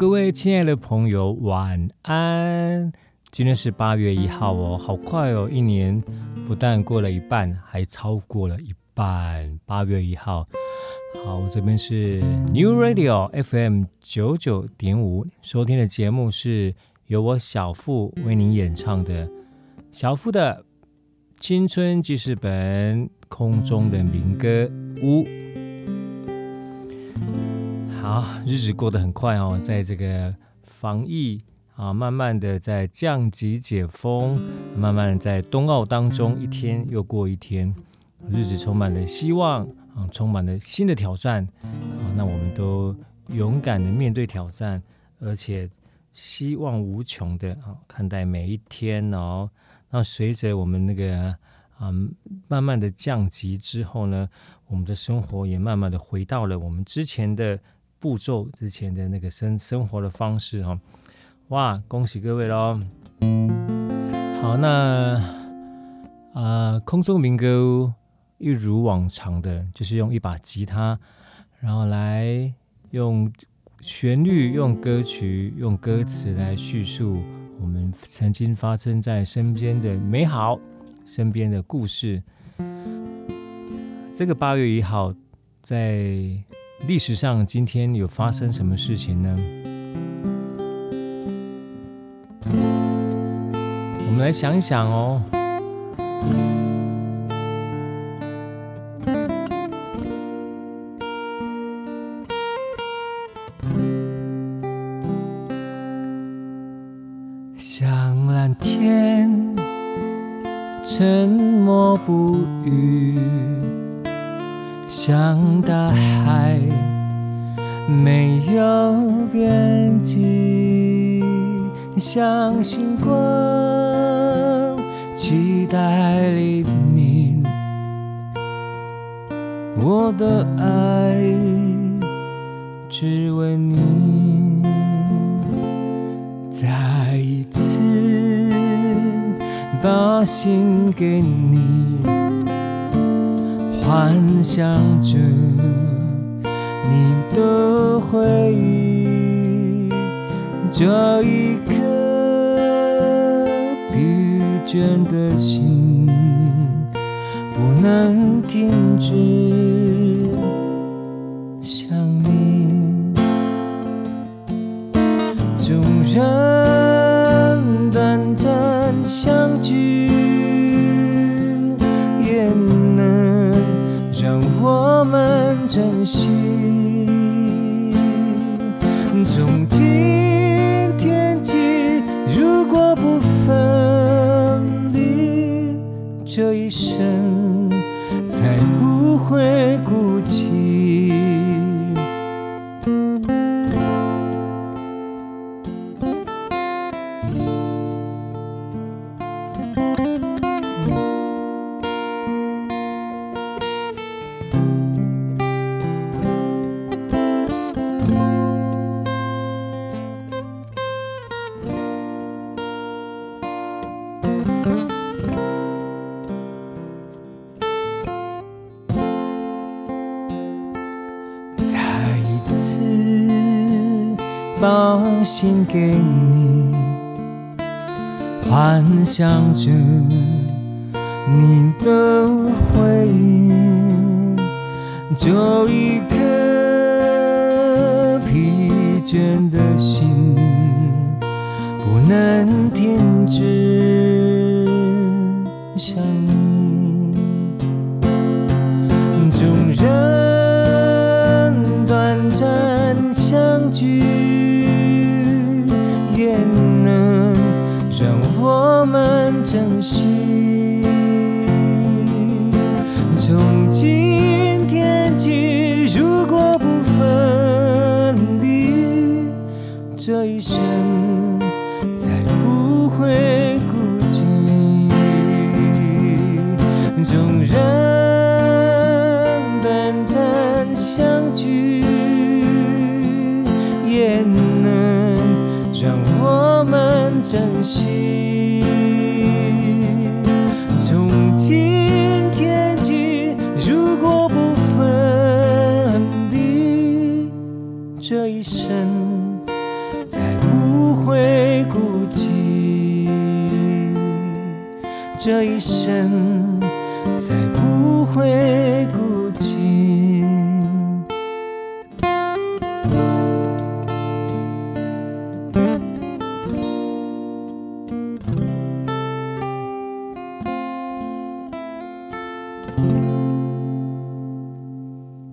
各位亲爱的朋友，晚安。今天是八月一号哦，好快哦，一年不但过了一半，还超过了一半。八月一号，好，我这边是 New Radio FM 九九点五，收听的节目是由我小富为您演唱的小富的青春记事本，空中的民歌屋。好，日子过得很快哦，在这个防疫啊，慢慢的在降级解封，慢慢在冬奥当中，一天又过一天，日子充满了希望啊，充满了新的挑战啊，那我们都勇敢的面对挑战，而且希望无穷的啊看待每一天哦。那随着我们那个啊慢慢的降级之后呢，我们的生活也慢慢的回到了我们之前的。步骤之前的那个生生活的方式哈，哇，恭喜各位喽！好，那、呃，空中民歌一如往常的，就是用一把吉他，然后来用旋律、用歌曲、用歌词来叙述我们曾经发生在身边的美好、身边的故事。这个八月一号，在。历史上今天有发生什么事情呢？我们来想一想哦。像蓝天，沉默不语。像大海，没有边际；像星光，期待黎明。我的爱，只为你，再一次把心给你。幻想着你的回忆，这一刻疲倦的心不能停止。想着你的回忆，就一颗疲倦的心不能停止想你。珍惜。从今天起，如果不分离，这一生再不会孤寂。纵然短暂相聚，也能让我们珍惜。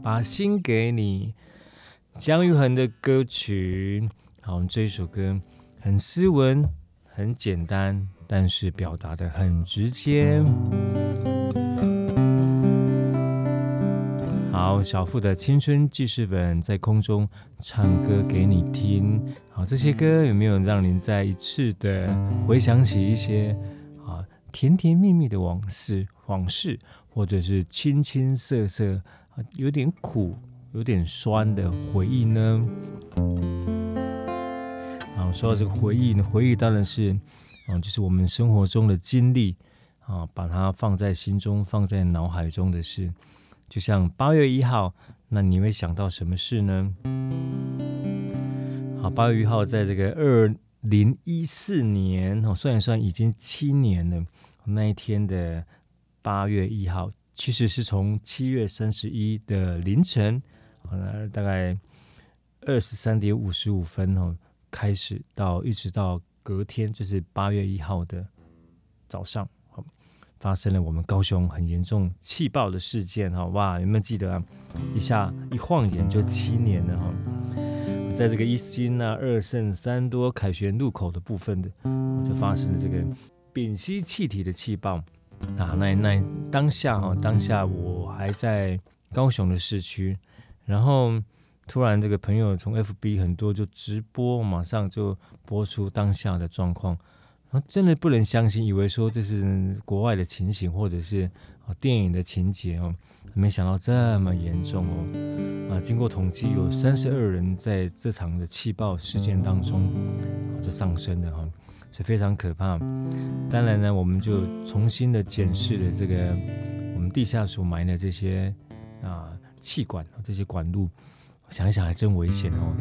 把心给你，姜育恒的歌曲。好，我们这首歌很斯文，很简单，但是表达得很直接。好，小富的青春记事本在空中唱歌给你听。好，这些歌有没有让您再一次的回想起一些啊甜甜蜜蜜的往事、往事，或者是青青涩涩？有点苦、有点酸的回忆呢。啊，说到这个回忆呢，回忆当然是，啊，就是我们生活中的经历啊，把它放在心中、放在脑海中的事。就像八月一号，那你会想到什么事呢？好，八月一号，在这个二零一四年，哦，算一算已经七年了。那一天的八月一号。其实是从七月三十一的凌晨，呃，大概二十三点五十五分哦，开始到一直到隔天，就是八月一号的早上，发生了我们高雄很严重气爆的事件哈，哇，有没有记得啊？一下一晃眼就七年了哈，在这个一心啊、二圣、三多凯旋路口的部分的，就发生了这个丙烯气体的气爆。啊，那那当下哈，当下我还在高雄的市区，然后突然这个朋友从 FB 很多就直播，马上就播出当下的状况，啊，真的不能相信，以为说这是国外的情形或者是电影的情节哦，没想到这么严重哦，啊，经过统计有三十二人在这场的气爆事件当中就丧生了哈。是非常可怕。当然呢，我们就重新的检视了这个我们地下所埋的这些啊气管这些管路，想一想还真危险哦。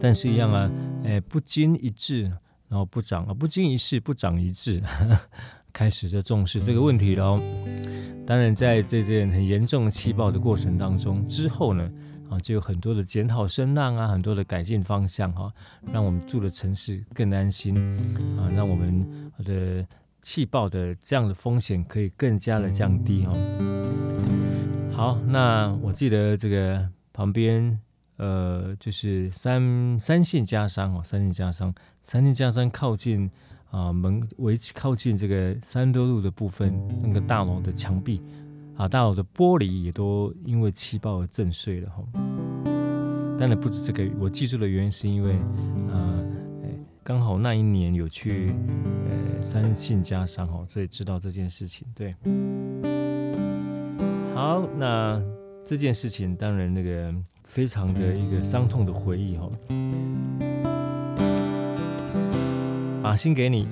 但是，一样啊，哎，不经一致，然后不长啊，不经一事不长一智，开始就重视这个问题了。当然，在这件很严重的气爆的过程当中之后呢，啊，就有很多的检讨声浪啊，很多的改进方向哈，让我们住的城市更安心啊，让我们的气爆的这样的风险可以更加的降低哈。好，那我记得这个旁边呃，就是三三信家商哦，三信家商，三信家商靠近啊门围靠近这个三多路的部分，那个大楼的墙壁。啊，大楼的玻璃也都因为气爆而震碎了哈。当然不止这个，我记住的原因是因为，呃，刚好那一年有去呃三信家商哦，所以知道这件事情。对，好，那这件事情当然那个非常的一个伤痛的回忆哈。把心给你。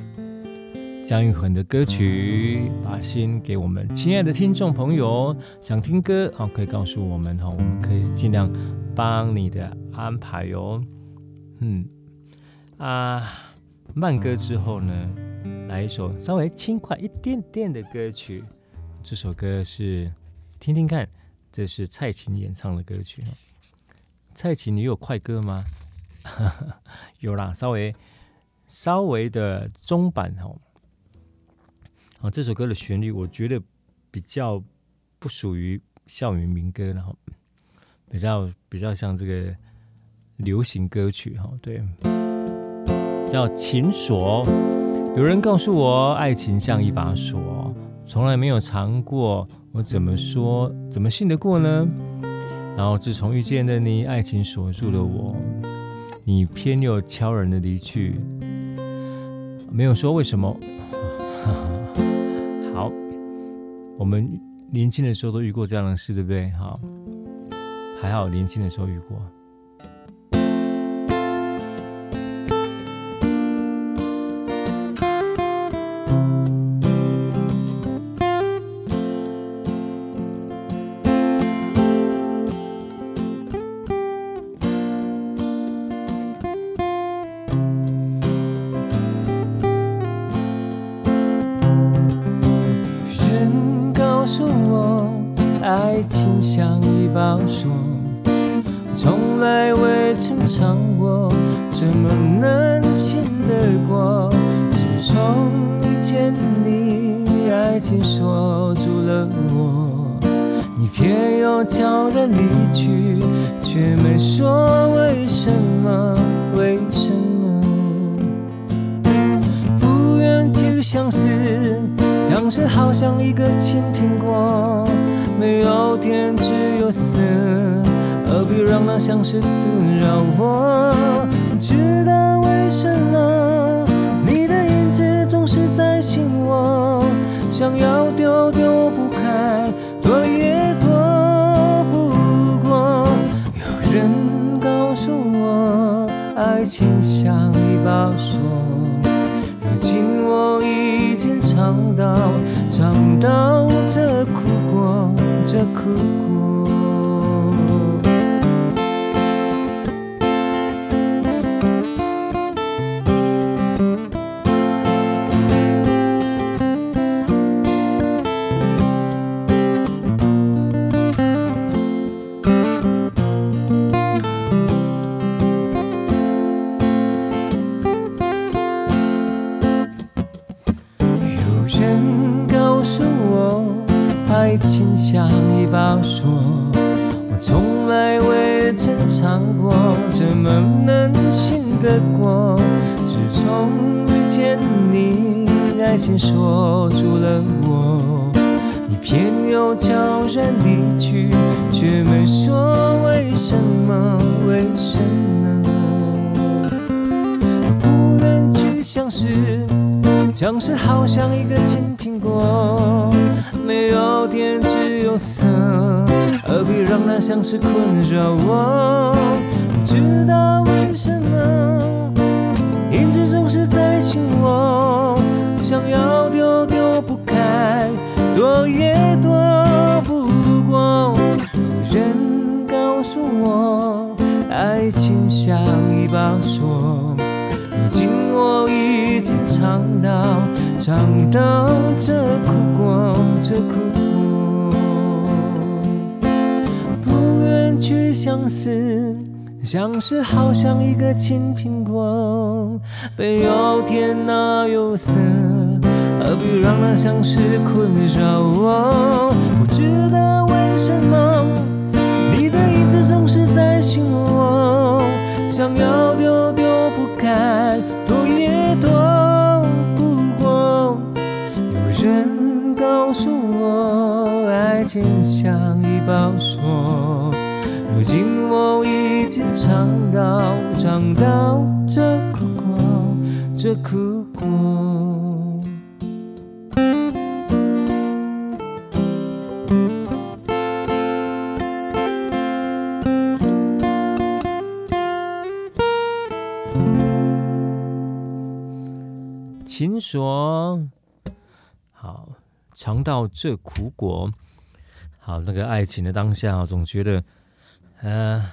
姜育恒的歌曲，把心给我们亲爱的听众朋友，想听歌啊，可以告诉我们哈，我们可以尽量帮你的安排哟。嗯啊，慢歌之后呢，来一首稍微轻快一点点的歌曲。这首歌是听听看，这是蔡琴演唱的歌曲。蔡琴，你有快歌吗？有啦，稍微稍微的中版哦。啊，这首歌的旋律我觉得比较不属于校园民歌，然后比较比较像这个流行歌曲哈。对，叫《情锁》。有人告诉我，爱情像一把锁，从来没有尝过，我怎么说，怎么信得过呢？然后自从遇见了你，爱情锁住了我，你偏又悄然的离去，没有说为什么。好，我们年轻的时候都遇过这样的事，对不对？好，还好年轻的时候遇过。像是好像一个青苹果，没有甜只有涩，何必让那相识困扰我？不知道思，相思好像一个青苹果，没有甜哪有涩。何必让那相思困扰我？不知道为什么，你的影子总是在心窝，想要丢丢不开，躲也躲不过。有人告诉我，爱情像一把锁，如今尝到尝到这苦果，这苦果。情锁，好，尝到这苦果，好，那个爱情的当下，总觉得，呃，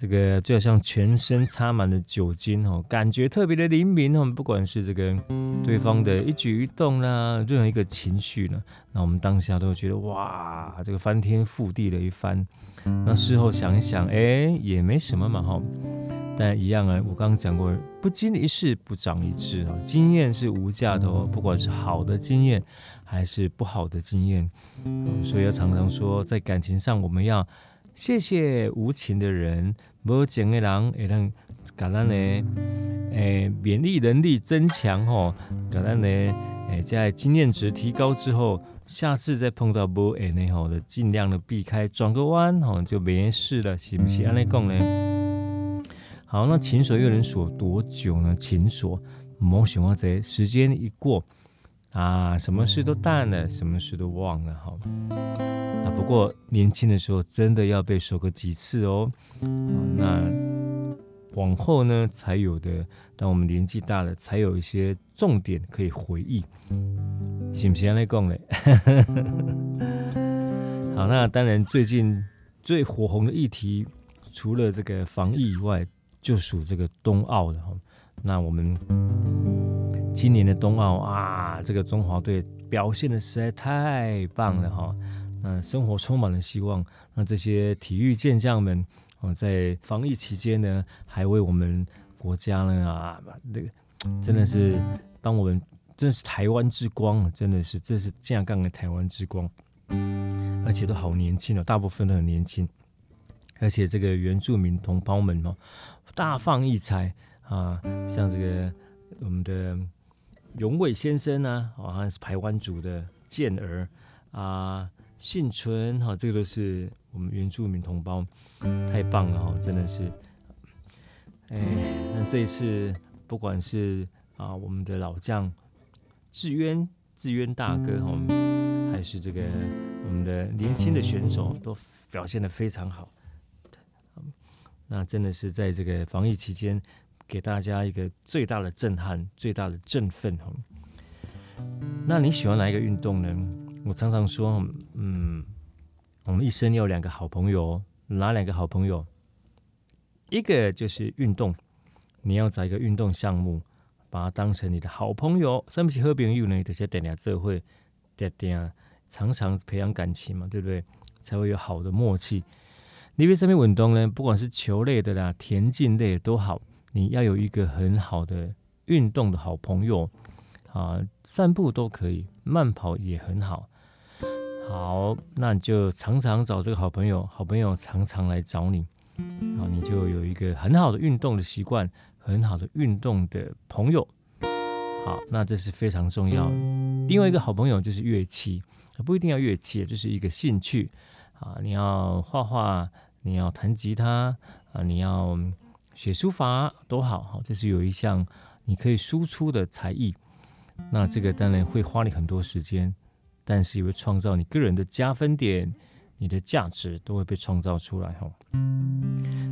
这个就好像全身插满了酒精哦，感觉特别的灵敏哦。不管是这个对方的一举一动啦，任何一个情绪呢，那我们当下都觉得哇，这个翻天覆地的一番。那事后想一想，哎，也没什么嘛哈。但一样啊，我刚刚讲过，不经一事不长一智啊，经验是无价的哦，不管是好的经验还是不好的经验。所以要常常说，在感情上，我们要谢谢无情的人。无情的人会让给咱的诶免疫能力增强吼，给咱的诶在经验值提高之后，下次再碰到无缘的吼，的尽量的避开，转个弯吼就没事了，是不是？安尼讲呢？好，那情锁又能锁多久呢？情锁莫想啊这时间一过啊，什么事都淡了，什么事都忘了好。啊，不过年轻的时候真的要被说个几次哦。那往后呢才有的，当我们年纪大了，才有一些重点可以回忆，行不行来讲嘞？好，那当然最近最火红的议题，除了这个防疫以外，就属这个冬奥了哈。那我们今年的冬奥啊，这个中华队表现的实在太棒了哈。那生活充满了希望。那这些体育健将们，哦，在防疫期间呢，还为我们国家呢啊，这个真的是帮我们，真是台湾之光，真的是这是这样干的台湾之光，而且都好年轻哦，大部分都很年轻，而且这个原住民同胞们哦，大放异彩啊，像这个我们的永伟先生呢，好像是台湾族的健儿啊。幸存哈，这个都是我们原住民同胞，太棒了哈，真的是。哎，那这一次不管是啊我们的老将志渊志渊大哥哈，还是这个我们的年轻的选手，都表现得非常好。那真的是在这个防疫期间，给大家一个最大的震撼，最大的振奋哈。那你喜欢哪一个运动呢？我常常说，嗯，我们一生有两个好朋友，哪两个好朋友？一个就是运动，你要找一个运动项目，把它当成你的好朋友。什么是好朋友呢？这些点点智慧，点点常常培养感情嘛，对不对？才会有好的默契。你为什么运动呢？不管是球类的啦、田径类的都好，你要有一个很好的运动的好朋友啊，散步都可以，慢跑也很好。好，那你就常常找这个好朋友，好朋友常常来找你，啊，你就有一个很好的运动的习惯，很好的运动的朋友。好，那这是非常重要的。另外一个好朋友就是乐器，不一定要乐器，就是一个兴趣啊。你要画画，你要弹吉他啊，你要写书法都好，好，这是有一项你可以输出的才艺。那这个当然会花你很多时间。但是也会创造你个人的加分点，你的价值都会被创造出来哈。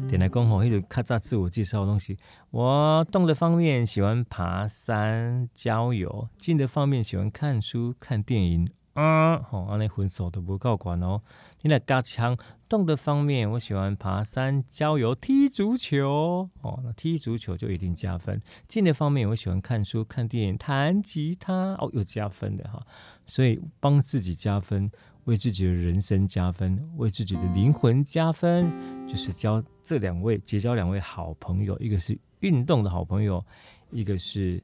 点来讲吼，一个咔嚓自我介绍的东西。我动的方面喜欢爬山、郊游；静的方面喜欢看书、看电影。啊，好，安尼分数都不够管哦。你来加强动的方面，我喜欢爬山、郊游、踢足球。哦，那踢足球就一定加分。静的方面，我喜欢看书、看电影、弹吉他。哦，有加分的哈。所以帮自己加分，为自己的人生加分，为自己的灵魂加分，就是交这两位结交两位好朋友，一个是运动的好朋友，一个是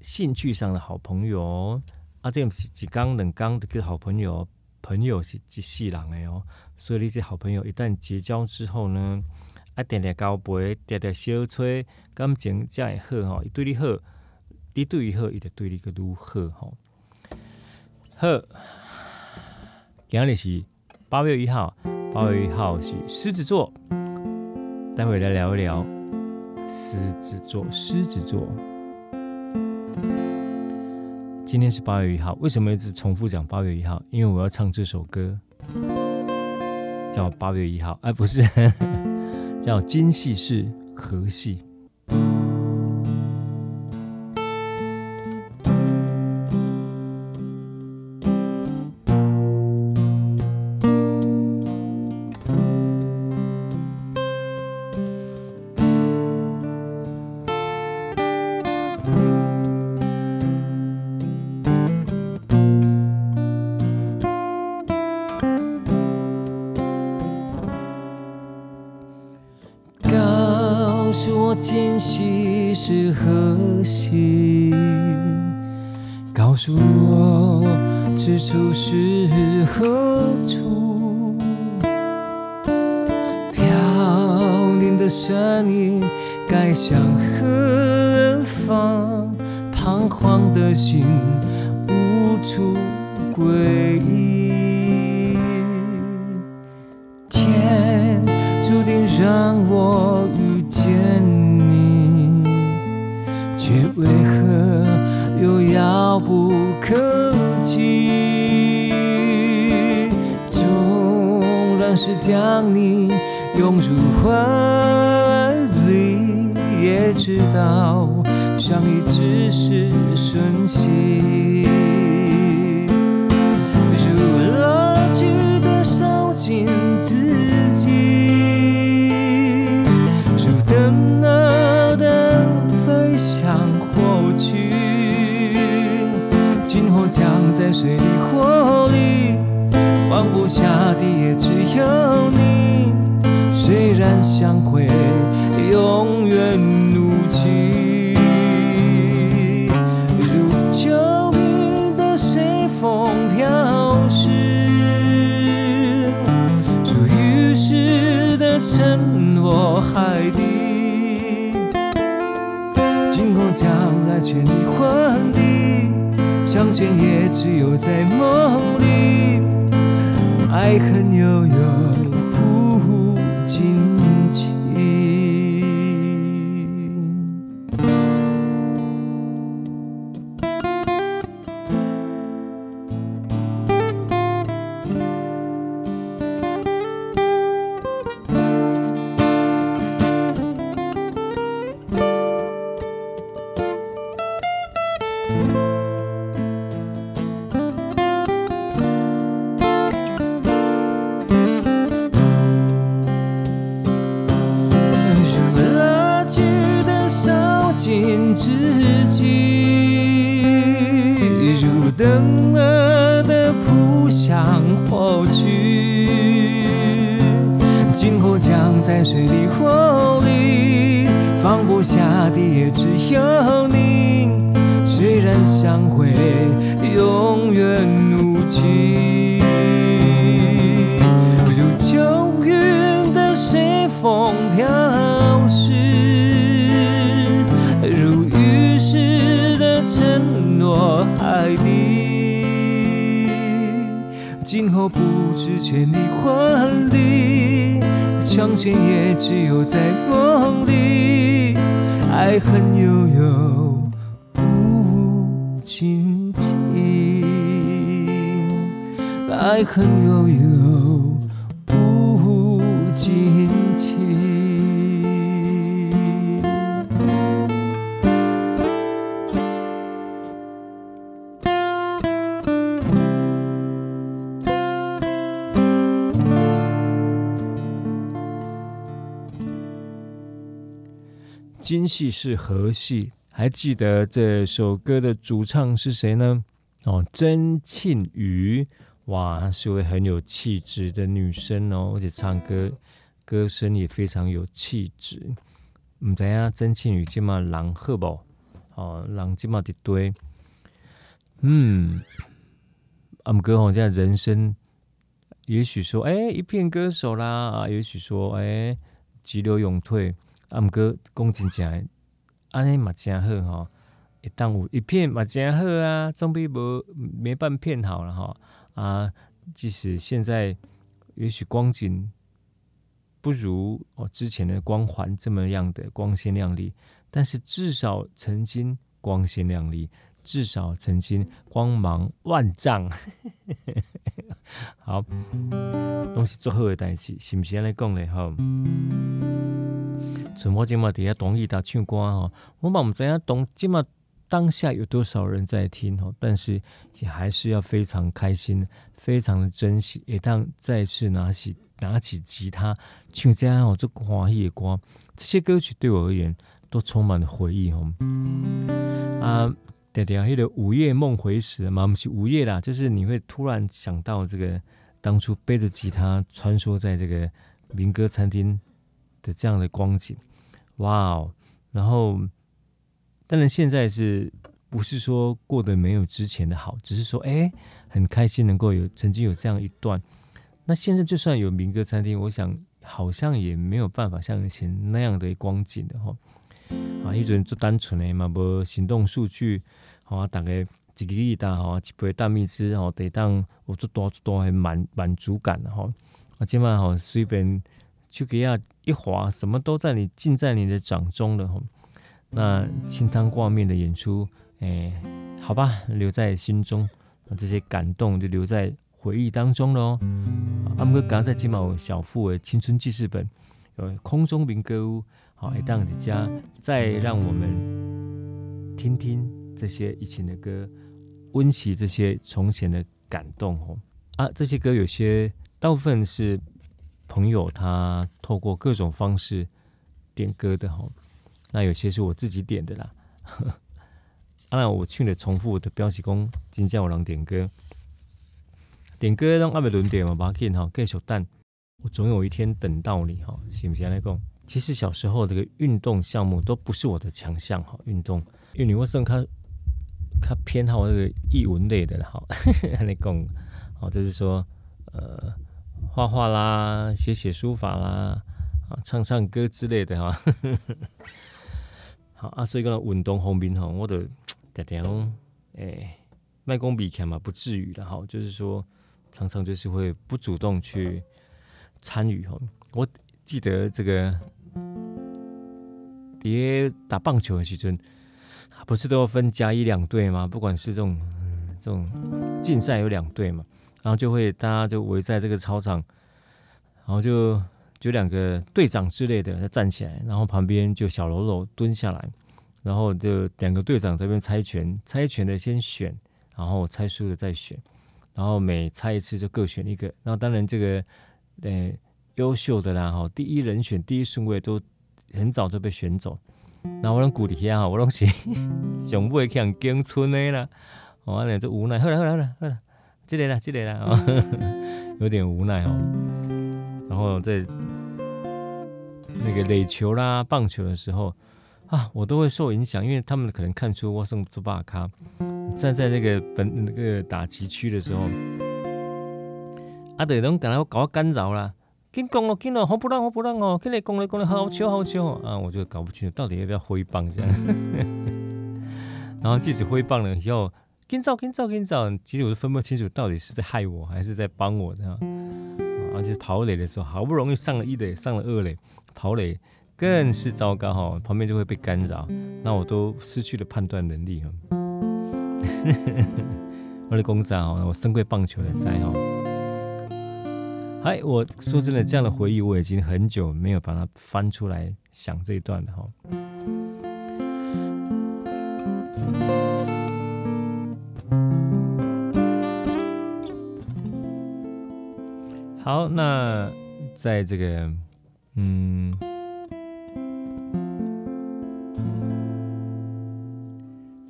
兴趣上的好朋友。啊，这是几刚冷刚的个好朋友，朋友是一世人的哦。所以你这好朋友一旦结交之后呢，啊，点点交杯，点点小吹，感情才会好哦。伊对你好，你对伊好，伊就对你个愈好哦。好，今日是八月一号，八月一号是狮子座，待会来聊一聊狮子座。狮子座，今天是八月一号，为什么一直重复讲八月一号？因为我要唱这首歌，叫八月一号，哎，不是，叫今夕是何夕。水里，放不下的也只有你。虽然相会永远无期，如秋云的随风飘逝，如雨丝的沉落海底。今后将来千里换地，相见也只有在梦里，爱恨悠悠。不知千里万里，相见也只有在梦里，爱恨悠悠无尽期，爱恨悠悠今夕是何夕？还记得这首歌的主唱是谁呢？哦，曾庆瑜，哇，是位很有气质的女生哦，而且唱歌歌声也非常有气质。唔知啊，曾庆瑜今嘛人好不？哦，人今嘛一堆。嗯，阿姆哥，好像人生，也许说，哎、一片歌手啦，也许说，哎、急流勇退。啊，毋过讲真正，安尼嘛真好吼，一当有一片嘛真好啊，总比无没半片好了吼。啊，即使现在也许光景不如哦之前的光环这么样的光鲜亮丽，但是至少曾经光鲜亮丽，至少曾经光芒万丈。好，拢是做好的代志，是毋是安尼讲咧？吼。怎么这么底下同意他唱歌哈？我嘛不知影当这么当下有多少人在听哈，但是也还是要非常开心，非常的珍惜。一旦再次拿起拿起吉他唱这样哦，这欢喜的歌，这些歌曲对我而言都充满了回忆哦。啊，对对啊，那个午夜梦回时嘛，不是午夜啦，就是你会突然想到这个当初背着吉他穿梭在这个民歌餐厅的这样的光景，哇哦，然后当然现在是不是说过得没有之前的好，只是说哎，很开心能够有曾经有这样一段。那现在就算有民歌餐厅，我想好像也没有办法像以前那样的光景的哈。啊，一种做单纯的嘛，无行动数据，好大概。一个亿大哈，一杯大蜜汁哈，得当我做多做多还满满足感的哈。啊，今晚好随便去给下一滑，什么都在你尽在你的掌中了。那清汤挂面的演出，哎、好吧，留在心中，这些感动就留在回忆当中喽。阿姆哥刚在今晚小富的青春记事本，有空中民歌屋，好，来当你家，再让我们听听这些以前的歌。温习这些从前的感动哦啊，这些歌有些大部分是朋友他透过各种方式点歌的哈，那有些是我自己点的啦。当然我去年重复我的标记工金叫我郎点歌，点歌让阿美轮点嘛，把它给哈，继续等，我总有一天等到你哈，行不行来讲？其实小时候这个运动项目都不是我的强项哈，运动因为你会生看。他偏好那个艺文类的哈，你讲，好，就是说，呃，画画啦，写写书法啦，啊，唱唱歌之类的哈。好啊，所以讲运动方面哈，我都常常诶，卖功比看嘛，不至于的哈，就是说，常常就是会不主动去参与哈。我记得这个，爹打棒球的时阵。不是都要分甲乙两队吗？不管是这种这种竞赛有两队嘛，然后就会大家就围在这个操场，然后就就两个队长之类的站起来，然后旁边就小喽啰蹲下来，然后就两个队长这边猜拳，猜拳的先选，然后猜输的再选，然后每猜一次就各选一个，那当然这个呃优秀的啦哈，第一人选第一顺位都很早就被选走。那我拢鼓励下哈，我拢是 上尾去人竞村的啦，哦，安尼就无奈，好了好了好了好了，这个啦这个啦，哦，有点无奈哦。然后在那个垒球啦、棒球的时候啊，我都会受影响，因为他们可能看出我是做大咖，站在那个本那个打击区的时候，啊，对，拢等下搞我干扰啦。紧讲哦，紧哦，好不让，好不让哦，跟你讲来讲来，好球，好球啊！我就搞不清楚到底要不要挥棒这样。然后即使挥棒了以后，紧走，紧走，紧走，其实我都分不清楚到底是在害我还是在帮我这样。啊，就是跑垒的时候，好不容易上了一垒，上了二垒，跑垒更是糟糕哈，旁边就会被干扰，那我都失去了判断能力哈。我的公司啊，我深柜棒球的在哦。哎，我说真的，这样的回忆我已经很久没有把它翻出来想这一段了哈。好，那在这个嗯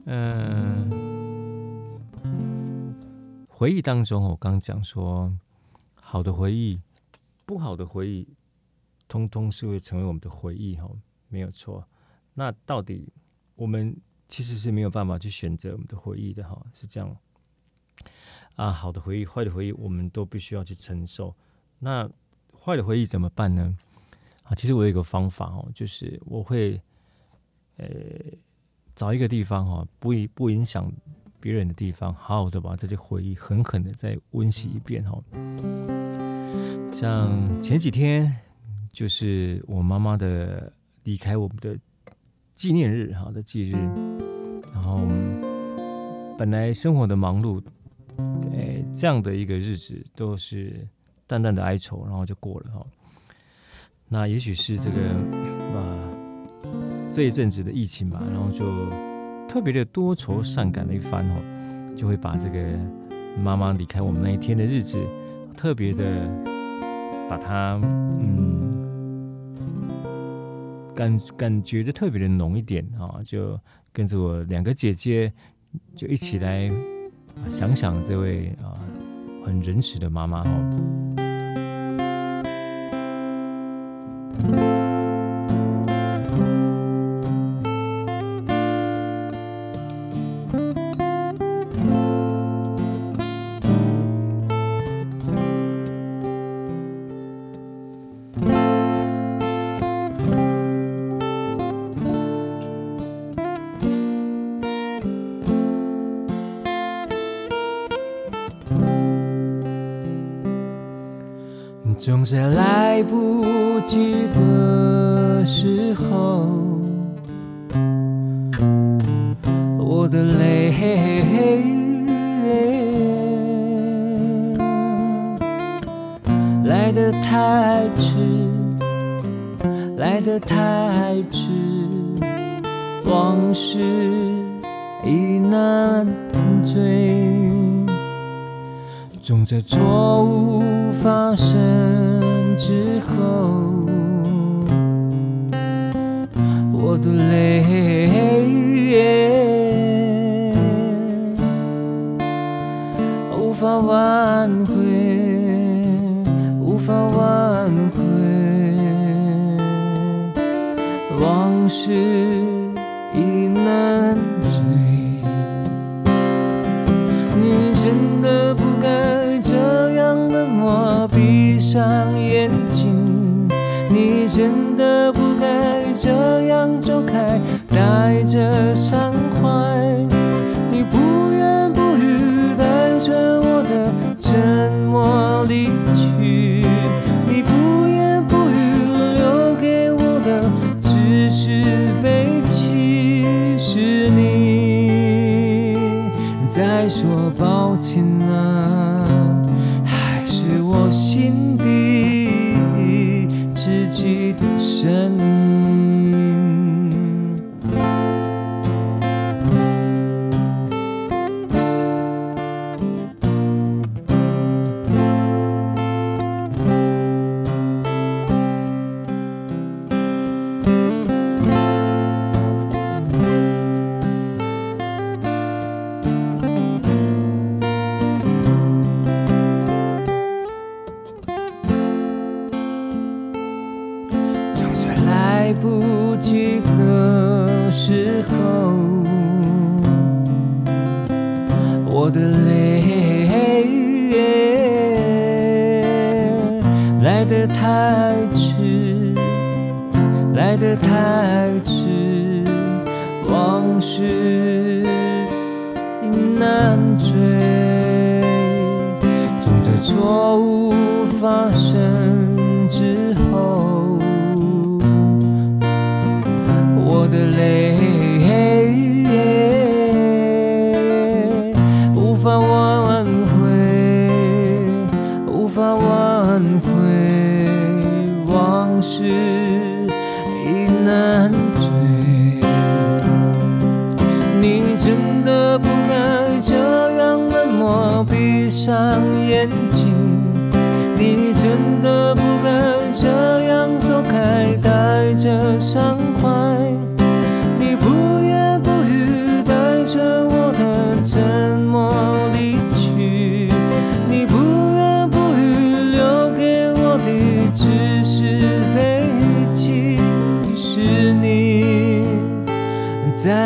嗯、回忆当中，我刚讲说。好的回忆，不好的回忆，通通是会成为我们的回忆哈，没有错。那到底我们其实是没有办法去选择我们的回忆的哈，是这样。啊，好的回忆、坏的回忆，我们都必须要去承受。那坏的回忆怎么办呢？啊，其实我有一个方法哦，就是我会呃找一个地方哈，不影不影响别人的地方，好好的把这些回忆狠狠的再温习一遍哈。像前几天，就是我妈妈的离开我们的纪念日，哈的忌日。然后本来生活的忙碌，哎，这样的一个日子都是淡淡的哀愁，然后就过了哈。那也许是这个啊这一阵子的疫情吧，然后就特别的多愁善感的一番哈，就会把这个妈妈离开我们那一天的日子特别的。把它，嗯，感感觉的特别的浓一点啊，就跟着我两个姐姐，就一起来想想这位啊很仁慈的妈妈哦。总在来不及的时候，我的泪来得太迟，来得太迟，往事已难追。总在错误发生之后，我的泪无法挽回，无法挽回，往事的伤怀。你不言不语，带着我的沉默离去。你不言不语，留给我的只是悲戚。是你在说。抱歉啊，还是我心底自己的声音。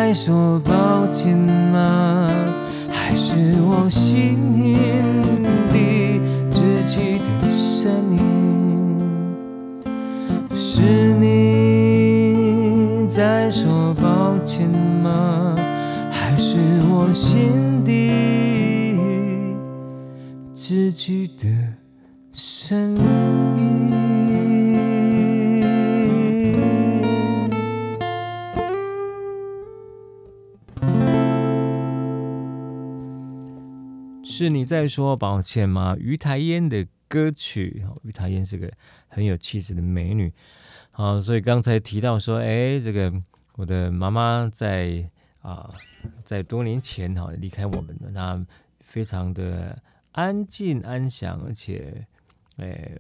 在说抱歉吗？还是我心底自己的声音是你在说抱歉吗？还是我心底自己的是你在说抱歉吗于台烟的歌曲，于台烟是个很有气质的美女，好，所以刚才提到说，哎，这个我的妈妈在啊，在多年前哈离开我们了，她非常的安静安详，而且哎，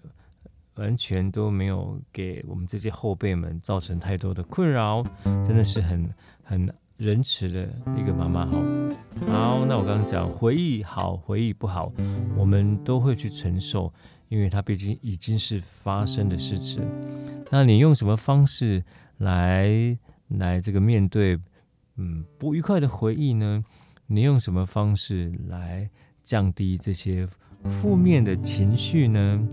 完全都没有给我们这些后辈们造成太多的困扰，真的是很很。仁慈的一个妈妈，好，好，那我刚刚讲回忆好，回忆不好，我们都会去承受，因为它毕竟已经是发生的事情。那你用什么方式来来这个面对嗯不愉快的回忆呢？你用什么方式来降低这些负面的情绪呢？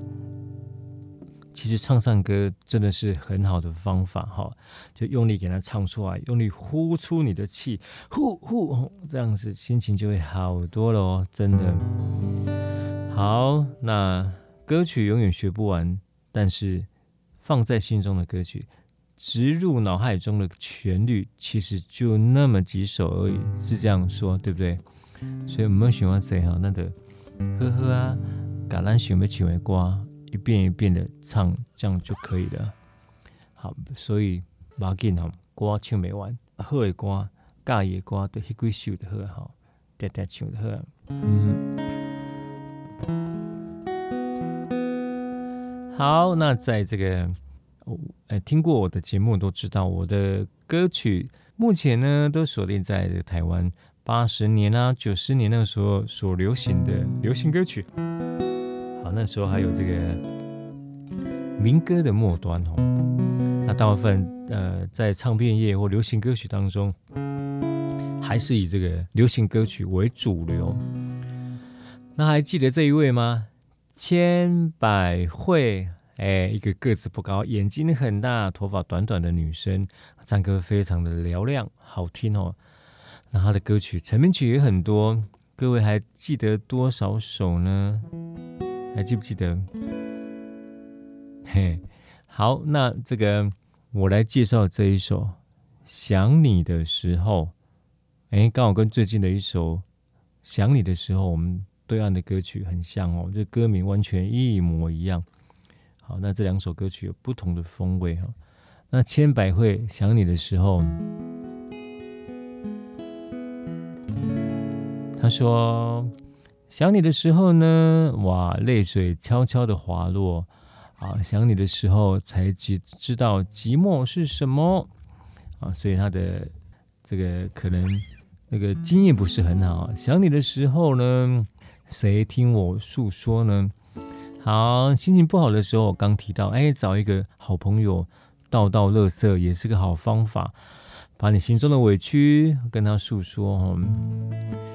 其实唱唱歌真的是很好的方法哈，就用力给它唱出来，用力呼出你的气，呼呼，这样子心情就会好多了哦，真的。好，那歌曲永远学不完，但是放在心中的歌曲，植入脑海中的旋律，其实就那么几首而已，是这样说对不对？所以我们喜欢谁哈？那个呵呵啊，橄榄选没选没瓜。一遍一遍的唱，这样就可以了。好，所以马紧哈歌唱没完，好的歌、尬的歌都一几首的好哈，嗲嗲唱的好。嗯，好，那在这个，哎，听过我的节目都知道，我的歌曲目前呢都锁定在这个台湾八十年啊、九十年那个时候所流行的流行歌曲。那时候还有这个民歌的末端哦。那大部分呃，在唱片业或流行歌曲当中，还是以这个流行歌曲为主流。那还记得这一位吗？千百惠，哎，一个个子不高，眼睛很大，头发短短的女生，唱歌非常的嘹亮，好听哦。那她的歌曲成名曲也很多，各位还记得多少首呢？还记不记得？嘿，好，那这个我来介绍这一首《想你的时候》。哎，刚好跟最近的一首《想你的时候》，我们对岸的歌曲很像哦，这歌名完全一模一样。好，那这两首歌曲有不同的风味哈。那千百惠《想你的时候》，他说。想你的时候呢，哇，泪水悄悄的滑落啊！想你的时候才知知道寂寞是什么啊！所以他的这个可能那个经验不是很好。想你的时候呢，谁听我诉说呢？好，心情不好的时候，我刚提到，哎，找一个好朋友倒倒垃圾也是个好方法，把你心中的委屈跟他诉说。嗯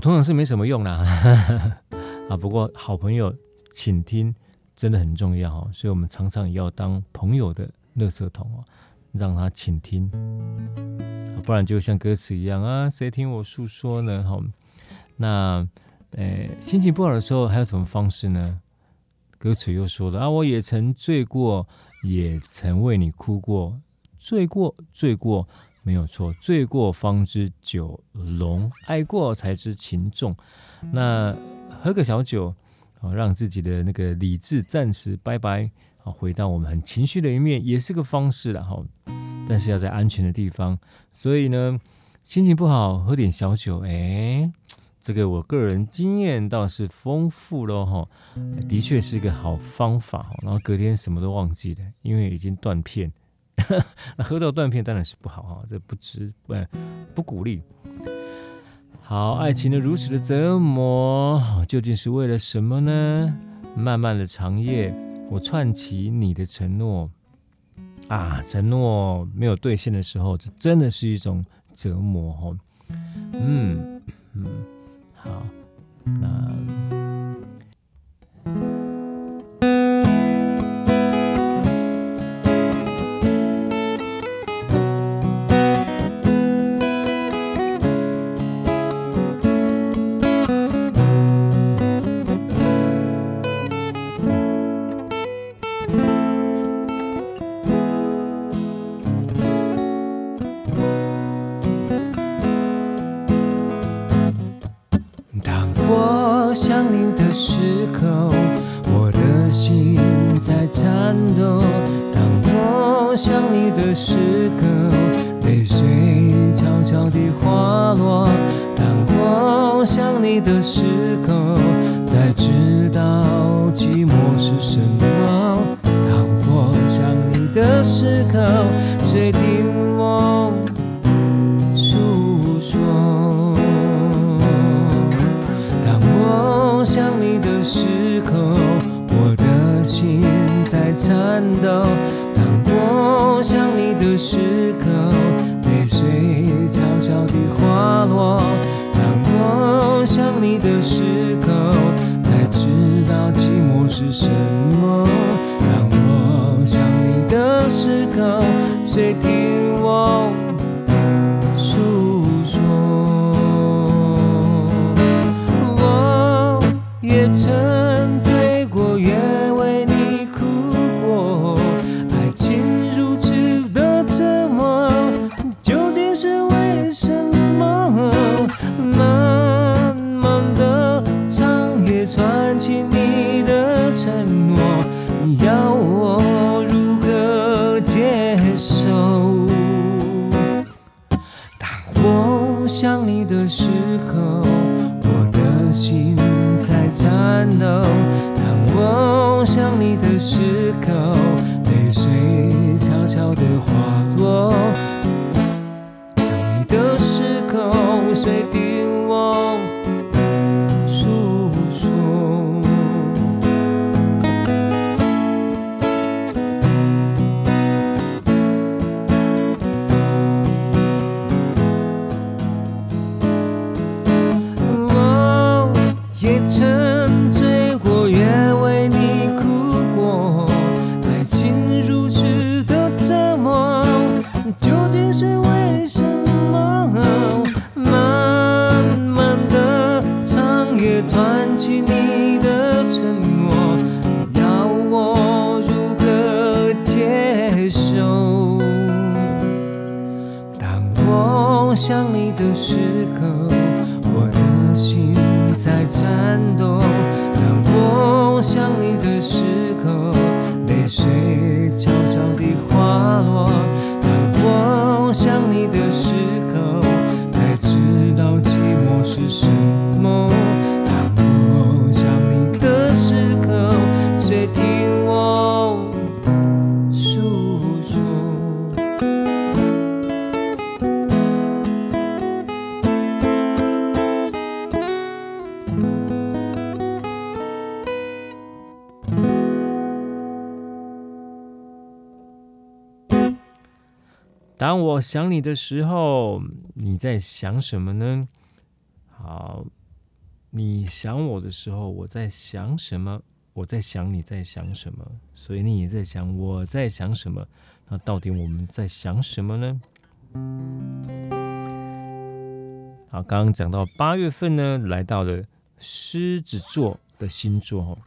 通常是没什么用啦，啊，不过好朋友倾听真的很重要哈，所以我们常常也要当朋友的垃圾桶哦，让他倾听，不然就像歌词一样啊，谁听我诉说呢？哈，那呃，心情不好的时候还有什么方式呢？歌词又说了啊，我也曾醉过，也曾为你哭过，醉过，醉过。没有错，醉过方知酒浓，爱过才知情重。那喝个小酒，啊，让自己的那个理智暂时拜拜，啊，回到我们很情绪的一面，也是个方式了哈。但是要在安全的地方。所以呢，心情不好，喝点小酒，哎，这个我个人经验倒是丰富咯。哈，的确是一个好方法。然后隔天什么都忘记了，因为已经断片。那喝到断片当然是不好哈，这不值，不不鼓励。好，爱情的如此的折磨，究竟是为了什么呢？漫漫的长夜，我串起你的承诺啊，承诺没有兑现的时候，这真的是一种折磨哈。嗯嗯，好，那。我想你的时候，我的心在颤抖；当我想你的时候，泪水悄悄地滑落。想你的时候，谁听我时候，我的心在颤抖，当我想你的时候，泪水悄悄地滑落。当我想你的时候，才知道寂寞是什么。当我想你的时候，你在想什么呢？好，你想我的时候，我在想什么？我在想你在想什么？所以你也在想我在想什么？那到底我们在想什么呢？好，刚刚讲到八月份呢，来到了狮子座的星座。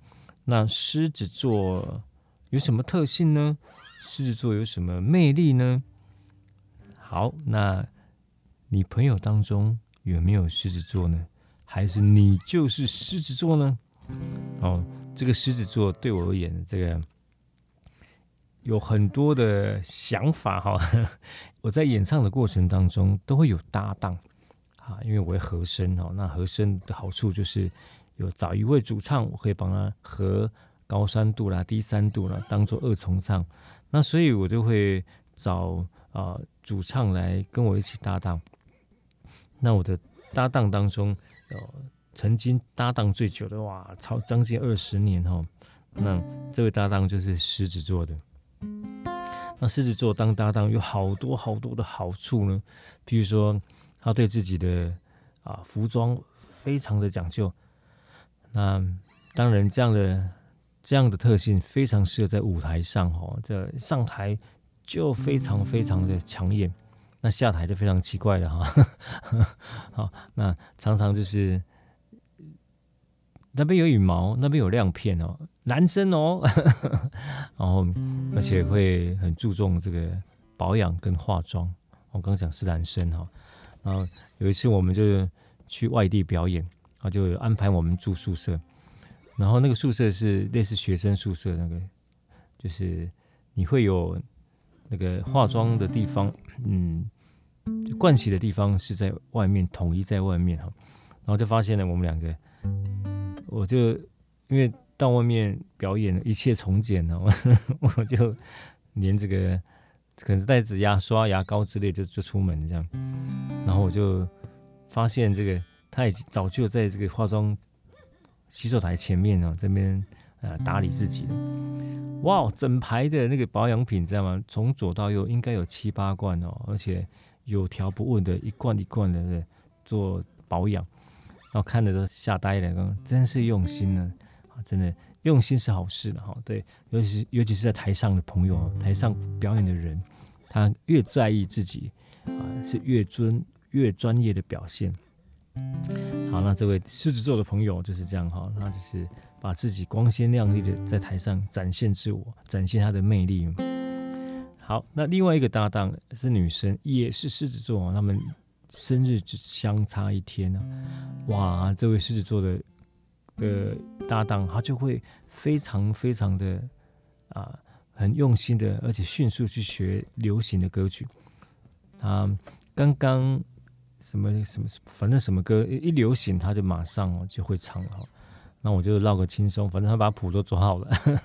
那狮子座有什么特性呢？狮子座有什么魅力呢？好，那你朋友当中有没有狮子座呢？还是你就是狮子座呢？哦，这个狮子座对我而言，这个有很多的想法哈。我在演唱的过程当中都会有搭档啊，因为我会和声哦。那和声的好处就是有找一位主唱，我可以帮他和高三度啦、低三度啦，当做二重唱。那所以我就会找啊。主唱来跟我一起搭档，那我的搭档当中，呃，曾经搭档最久的哇，超将近二十年哈。那这位搭档就是狮子座的。那狮子座当搭档有好多好多的好处呢，比如说他对自己的啊服装非常的讲究。那当然这样的这样的特性非常适合在舞台上哈，这上台。就非常非常的抢眼，那下台就非常奇怪了哈。好，那常常就是那边有羽毛，那边有亮片哦，男生哦，然后而且会很注重这个保养跟化妆。我刚讲是男生哈，然后有一次我们就去外地表演，啊，就安排我们住宿舍，然后那个宿舍是类似学生宿舍，那个就是你会有。那个化妆的地方，嗯，盥洗的地方是在外面，统一在外面哈。然后就发现了我们两个，我就因为到外面表演，一切从简了，我就连这个可能是带指甲刷、牙膏之类就就出门这样。然后我就发现这个他已经早就在这个化妆洗手台前面哦，这边啊打理自己。哇，整排的那个保养品，知道吗？从左到右应该有七八罐哦，而且有条不紊的一罐一罐的做保养，然后看着都吓呆了，真是用心呢，啊，真的用心是好事的哈。对，尤其是尤其是在台上的朋友，台上表演的人，他越在意自己啊，是越尊越专业的表现。好，那这位狮子座的朋友就是这样哈，那就是把自己光鲜亮丽的在台上展现自我，展现他的魅力。好，那另外一个搭档是女生，也是狮子座，他们生日只相差一天呢。哇，这位狮子座的的搭档，他就会非常非常的啊，很用心的，而且迅速去学流行的歌曲。他刚刚什么什么，反正什么歌一流行，他就马上就会唱了。那我就唠个轻松，反正他把谱都做好了。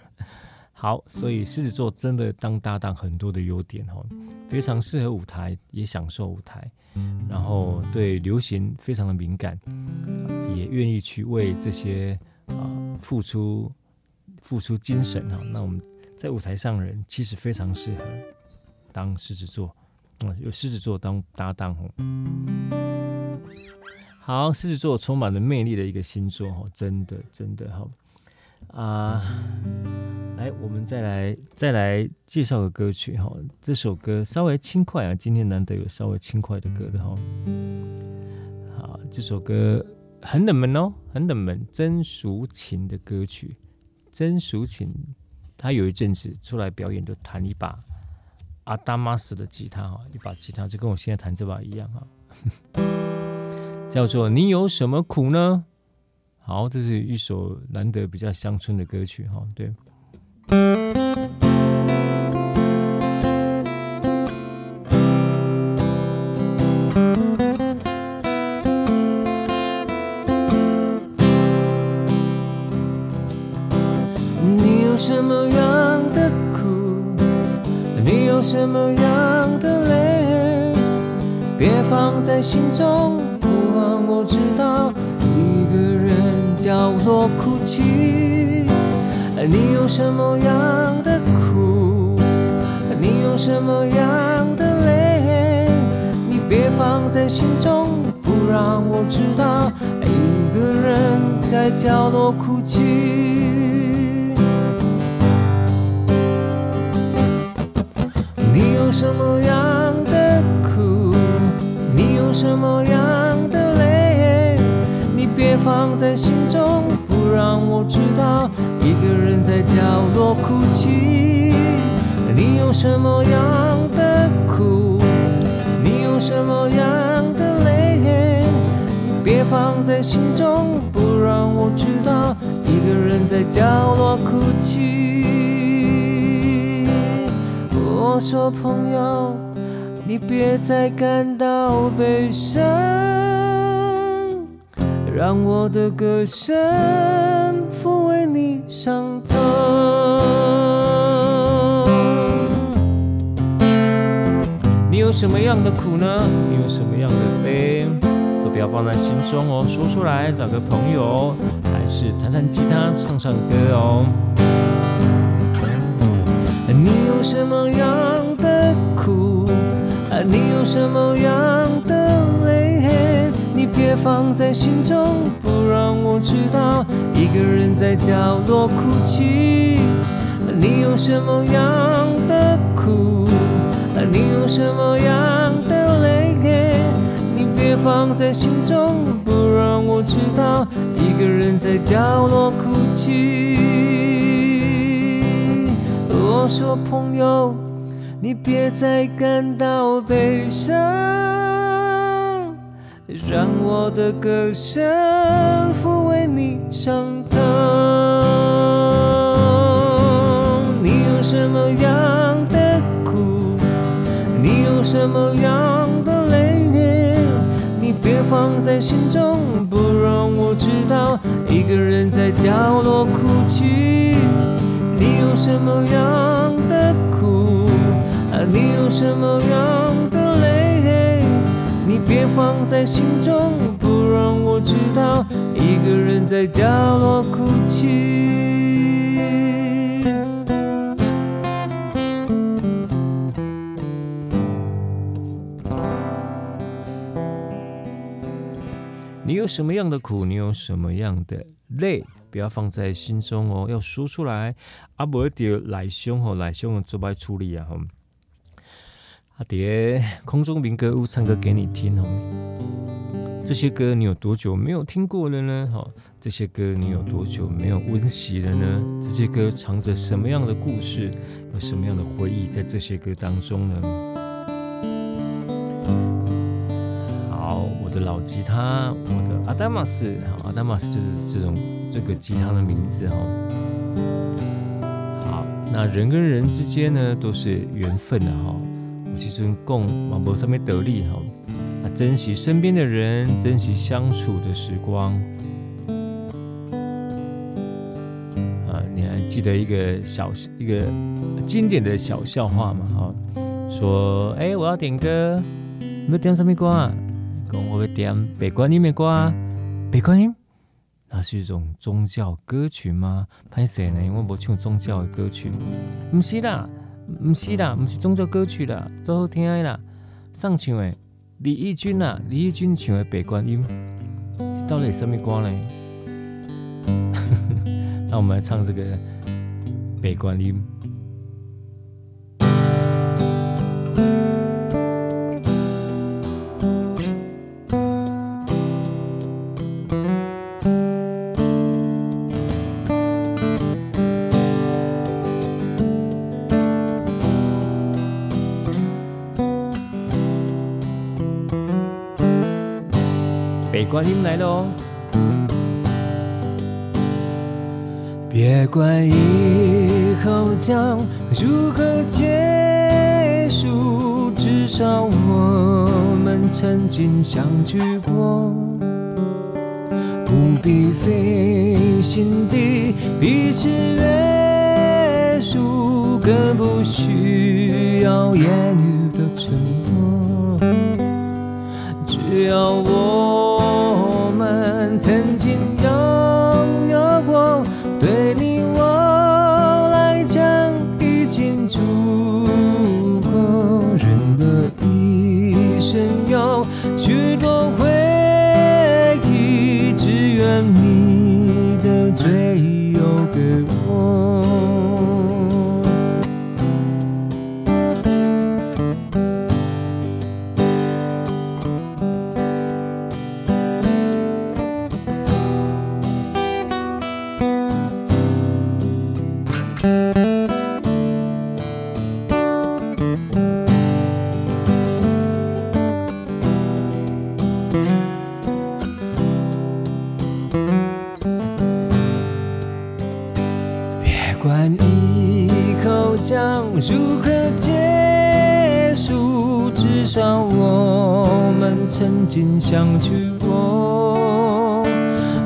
好，所以狮子座真的当搭档很多的优点哦，非常适合舞台，也享受舞台，然后对流行非常的敏感，也愿意去为这些啊付出付出精神哈。那我们在舞台上人其实非常适合当狮子座，啊，有狮子座当搭档哦。好，狮子座充满了魅力的一个星座哦，真的真的哈。啊，来，我们再来再来介绍个歌曲哈。这首歌稍微轻快啊，今天难得有稍微轻快的歌的哈。好，这首歌很冷门哦，很冷门。曾淑琴的歌曲，曾淑琴她有一阵子出来表演，就弹一把阿达玛斯的吉他哈，一把吉他就跟我现在弹这把一样哈，叫做你有什么苦呢？好，这是一首难得比较乡村的歌曲哈，对。你有什么样的苦？你有什么样的泪？别放在心中，你有什么样的苦？你有什么样的泪？你别放在心中，不让我知道。一个人在角落哭泣。你有什么样的苦？你有什么样的泪？你？别放在心中，不让我知道。一个人在角落哭泣。你有什么样的苦？你有什么样的泪？别放在心中，不让我知道。一个人在角落哭泣。我说朋友，你别再感到悲伤。让我的歌声抚慰你伤痛。你有什么样的苦呢？你有什么样的悲？都不要放在心中哦，说出来，找个朋友，还是弹弹吉他，唱唱歌哦。你有什么样的苦？你有什么样的泪？你别放在心中，不让我知道。一个人在角落哭泣。你有什么样的苦？你有什么样的泪？你别放在心中，不让我知道。一个人在角落哭泣。我说朋友，你别再感到悲伤。让我的歌声抚慰你伤痛。你有什么样的苦？你有什么样的泪？你别放在心中，不让我知道。一个人在角落哭泣。你有什么样的苦？啊你有什么样？放在心中，不让我知道。一个人在角落哭泣。你有什么样的苦？你有什么样的累？不要放在心中哦，要说出来。啊，不会掉来凶吼，来凶的做不处理啊吼。阿蝶，空中民歌屋唱歌给你听哦。这些歌你有多久没有听过了呢？哈，这些歌你有多久没有温习了呢？这些歌藏着什么样的故事？有什么样的回忆在这些歌当中呢？好，我的老吉他，我的阿达玛斯，好，阿达玛斯就是这种这个吉他的名字哈。好，那人跟人之间呢，都是缘分的哈。其实共马博上面得力哈，啊，珍惜身边的人，珍惜相处的时光。啊，你还记得一个小一个经典的小笑话吗？哈，说，哎、我要点歌，你要点什么歌啊？讲我要点北观音的歌，北观音，那是一种宗教歌曲吗？拍谁呢？因为我唱宗教的歌曲，不是啦。不是啦，毋是宗教歌曲啦，最好听的啦，上唱的李翊君啦，李翊君唱的《北观音》，到底什么歌呢？那我们来唱这个《北观音》。观音来喽！别管以后将如何结束，至少我们曾经相聚过。不必费心地彼此约束，更不需要言语的承诺，只要曾经相聚过，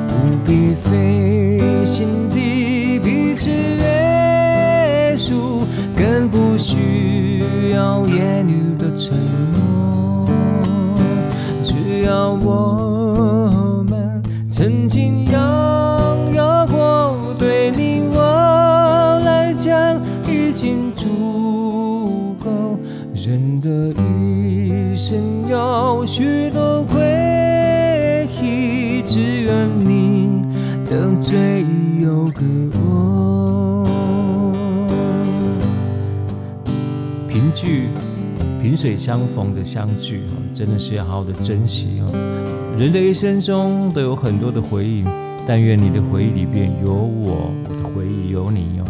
不必费心地彼此约束，更不需要言语的承诺。只要我们曾经拥有过，对你我来讲已经足够，人的有许多回忆，只愿你的最后给我。萍聚，萍水相逢的相聚，真的是要好好的珍惜哦。人的一生中都有很多的回忆，但愿你的回忆里边有我，我的回忆有你哦。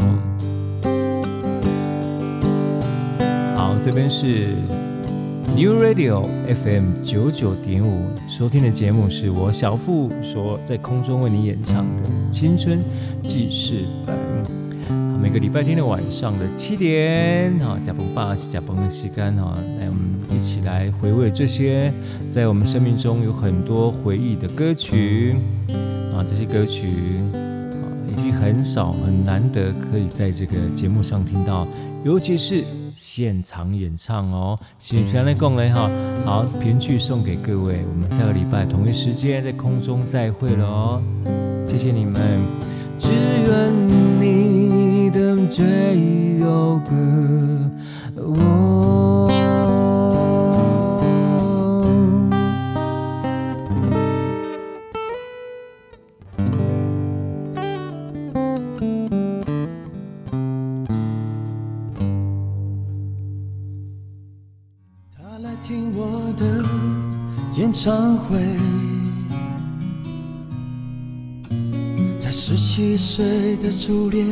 好这边是 New Radio FM 九九点五，收听的节目是我小富所在空中为你演唱的《青春记事本》。每个礼拜天的晚上的七点，哈，甲崩爸是甲崩的时间哈，来我们一起来回味这些在我们生命中有很多回忆的歌曲啊，这些歌曲啊，已经很少很难得可以在这个节目上听到，尤其是。现场演唱哦，喜欢的共雷哈，好，评剧送给各位，我们下个礼拜同一时间在空中再会了哦，谢谢你们。只愿你的最有个我。演唱会，在十七岁的初恋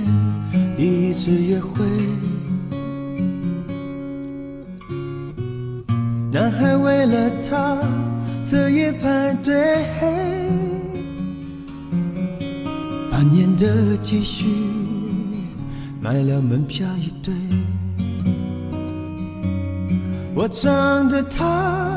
第一次约会，男孩为了她彻夜排队，半年的积蓄买了门票一对。我长得他